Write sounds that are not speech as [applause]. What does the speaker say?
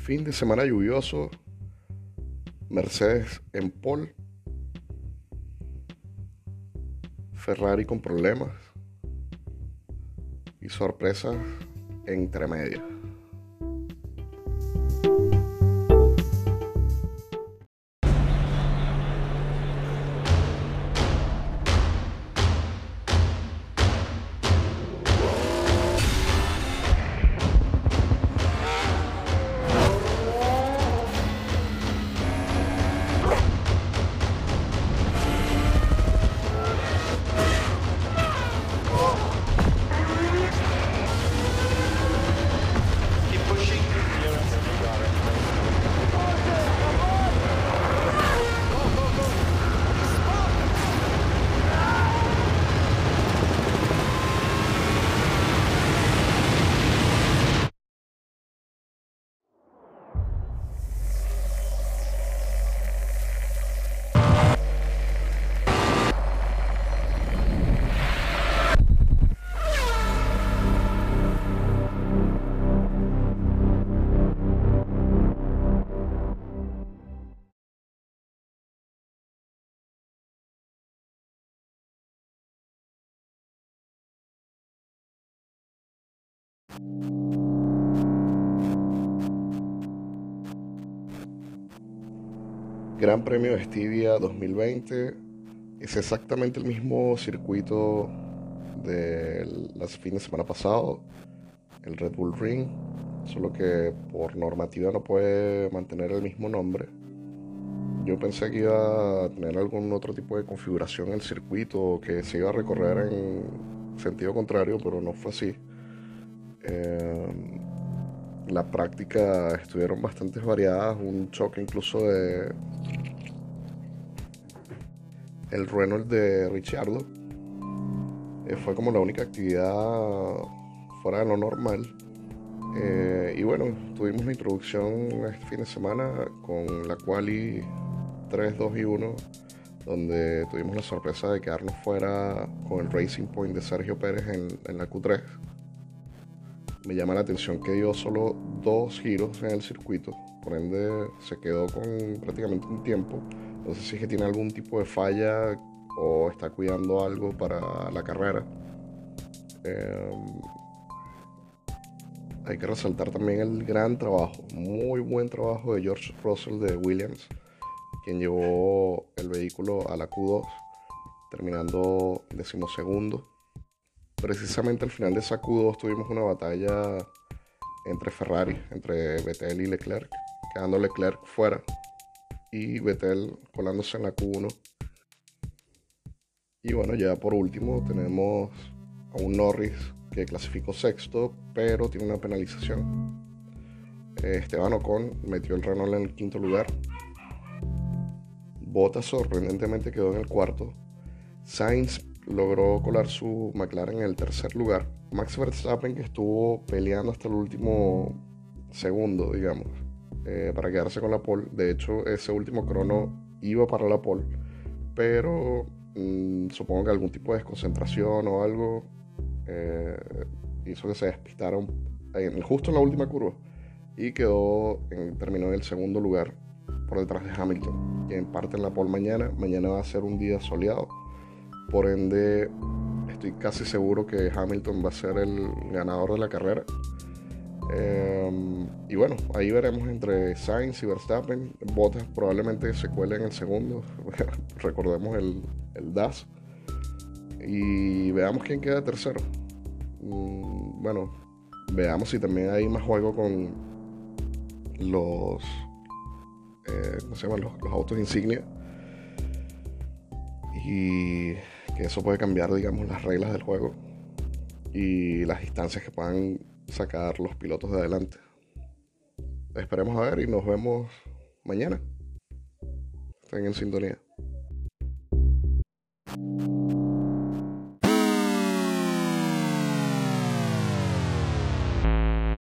Fin de semana lluvioso. Mercedes en pole. Ferrari con problemas. Y sorpresas entre medias. Gran Premio de Estivia 2020 es exactamente el mismo circuito del las fin de semana pasado, el Red Bull Ring, solo que por normativa no puede mantener el mismo nombre. Yo pensé que iba a tener algún otro tipo de configuración en el circuito, que se iba a recorrer en sentido contrario, pero no fue así. Eh, la práctica estuvieron bastante variadas, un choque incluso de el Renault de Ricciardo. Eh, fue como la única actividad fuera de lo normal. Eh, y bueno, tuvimos la introducción este fin de semana con la quali 3, 2 y 1, donde tuvimos la sorpresa de quedarnos fuera con el Racing Point de Sergio Pérez en la Q3 me llama la atención que dio solo dos giros en el circuito, por ende se quedó con prácticamente un tiempo. No sé si es que tiene algún tipo de falla o está cuidando algo para la carrera. Eh, hay que resaltar también el gran trabajo, muy buen trabajo de George Russell de Williams, quien llevó el vehículo a la Q2, terminando decimosegundo precisamente al final de esa Q2 tuvimos una batalla entre Ferrari, entre Vettel y Leclerc, quedando Leclerc fuera y Vettel colándose en la Q1. Y bueno, ya por último tenemos a un Norris que clasificó sexto, pero tiene una penalización. Esteban Ocon metió el Renault en el quinto lugar. Bottas sorprendentemente quedó en el cuarto. Sainz logró colar su McLaren en el tercer lugar. Max Verstappen que estuvo peleando hasta el último segundo, digamos, eh, para quedarse con la pole. De hecho, ese último crono iba para la pole, pero mm, supongo que algún tipo de desconcentración o algo eh, hizo que se despistara en- justo en la última curva y quedó en, terminó en el segundo lugar por detrás de Hamilton, quien parte en la pole mañana. Mañana va a ser un día soleado. Por ende, estoy casi seguro que Hamilton va a ser el ganador de la carrera. Eh, y bueno, ahí veremos entre Sainz y Verstappen. Bottas probablemente se cuele en el segundo. [laughs] Recordemos el, el DAS. Y veamos quién queda tercero. Mm, bueno, veamos si también hay más juego con los, eh, ¿cómo se los autos insignia. Y eso puede cambiar, digamos, las reglas del juego y las distancias que puedan sacar los pilotos de adelante. Esperemos a ver y nos vemos mañana. Estén en sintonía.